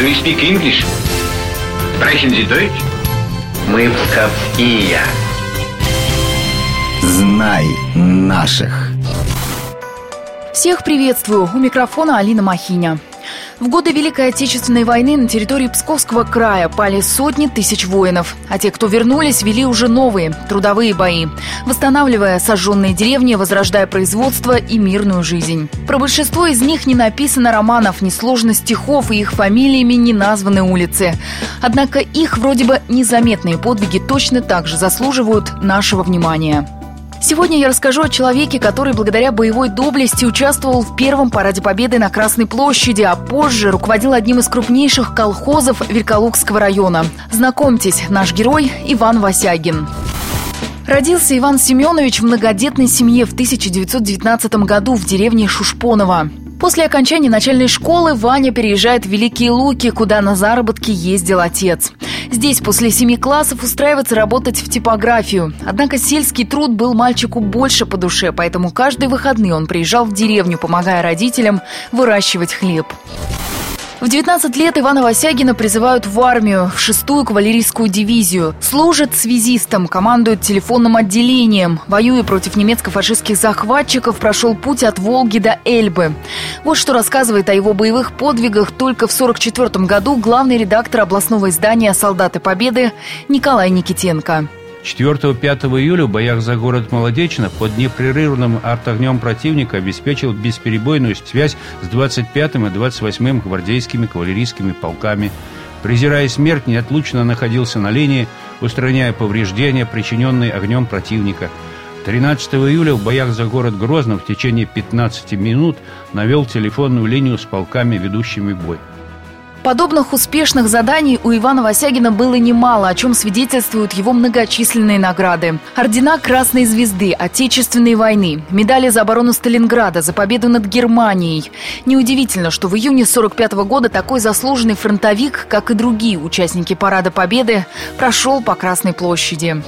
Do you speak English? Sprechen Sie Deutsch? Мы псковские. Знай наших. Всех приветствую. У микрофона Алина Махиня. В годы Великой Отечественной войны на территории Псковского края пали сотни тысяч воинов, а те, кто вернулись, вели уже новые трудовые бои, восстанавливая сожженные деревни, возрождая производство и мирную жизнь. Про большинство из них не написано романов, ни сложно стихов, и их фамилиями не названы улицы. Однако их вроде бы незаметные подвиги точно так же заслуживают нашего внимания. Сегодня я расскажу о человеке, который благодаря боевой доблести участвовал в первом параде победы на Красной площади, а позже руководил одним из крупнейших колхозов Великолукского района. Знакомьтесь, наш герой Иван Васягин. Родился Иван Семенович в многодетной семье в 1919 году в деревне Шушпоново. После окончания начальной школы Ваня переезжает в Великие Луки, куда на заработки ездил отец. Здесь после семи классов устраивается работать в типографию. Однако сельский труд был мальчику больше по душе, поэтому каждые выходные он приезжал в деревню, помогая родителям выращивать хлеб. В 19 лет Ивана Васягина призывают в армию, в шестую кавалерийскую дивизию. Служит связистом, командует телефонным отделением. Воюя против немецко-фашистских захватчиков, прошел путь от Волги до Эльбы. Вот что рассказывает о его боевых подвигах только в 1944 году главный редактор областного издания «Солдаты Победы» Николай Никитенко. 4-5 июля в боях за город Молодечно под непрерывным артогнем противника обеспечил бесперебойную связь с 25-м и 28-м гвардейскими кавалерийскими полками. Презирая смерть, неотлучно находился на линии, устраняя повреждения, причиненные огнем противника. 13 июля в боях за город Грозно в течение 15 минут навел телефонную линию с полками, ведущими бой. Подобных успешных заданий у Ивана Васягина было немало, о чем свидетельствуют его многочисленные награды. Ордена Красной Звезды, Отечественной войны, медали за оборону Сталинграда, за победу над Германией. Неудивительно, что в июне 45 года такой заслуженный фронтовик, как и другие участники Парада Победы, прошел по Красной площади.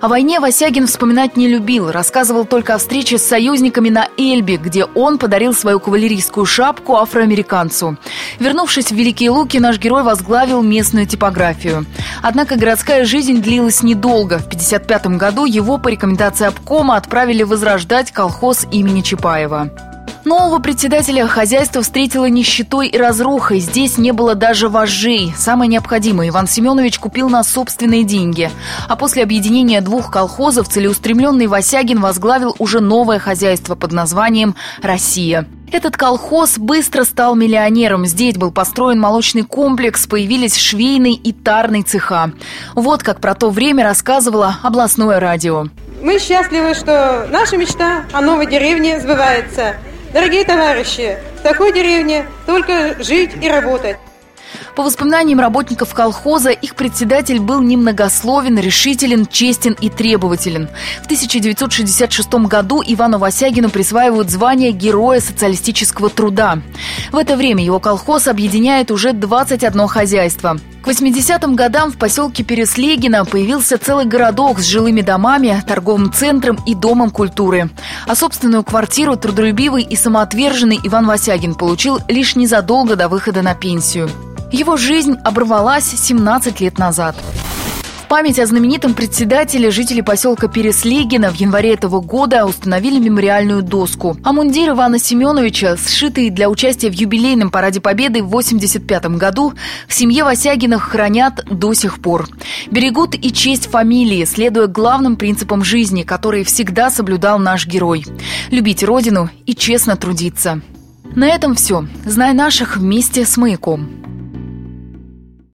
О войне Васягин вспоминать не любил, рассказывал только о встрече с союзниками на Эльбе, где он подарил свою кавалерийскую шапку афроамериканцу. Вернувшись в Великие Луки, наш герой возглавил местную типографию. Однако городская жизнь длилась недолго. В 1955 году его по рекомендации обкома отправили возрождать колхоз имени Чапаева. Нового председателя хозяйства встретила нищетой и разрухой. Здесь не было даже вожжей. Самое необходимое Иван Семенович купил на собственные деньги. А после объединения двух колхозов целеустремленный Васягин возглавил уже новое хозяйство под названием «Россия». Этот колхоз быстро стал миллионером. Здесь был построен молочный комплекс, появились швейный и тарный цеха. Вот как про то время рассказывало областное радио. Мы счастливы, что наша мечта о новой деревне сбывается – Дорогие товарищи, в такой деревне только жить и работать. По воспоминаниям работников колхоза, их председатель был немногословен, решителен, честен и требователен. В 1966 году Ивану Васягину присваивают звание Героя социалистического труда. В это время его колхоз объединяет уже 21 хозяйство. К 80-м годам в поселке Переслегина появился целый городок с жилыми домами, торговым центром и домом культуры. А собственную квартиру трудолюбивый и самоотверженный Иван Васягин получил лишь незадолго до выхода на пенсию. Его жизнь оборвалась 17 лет назад. В память о знаменитом председателе жители поселка Переслегина в январе этого года установили мемориальную доску. А мундир Ивана Семеновича, сшитый для участия в юбилейном параде Победы в 1985 году, в семье Васягинах хранят до сих пор. Берегут и честь фамилии, следуя главным принципам жизни, которые всегда соблюдал наш герой. Любить родину и честно трудиться. На этом все. Знай наших вместе с «Маяком».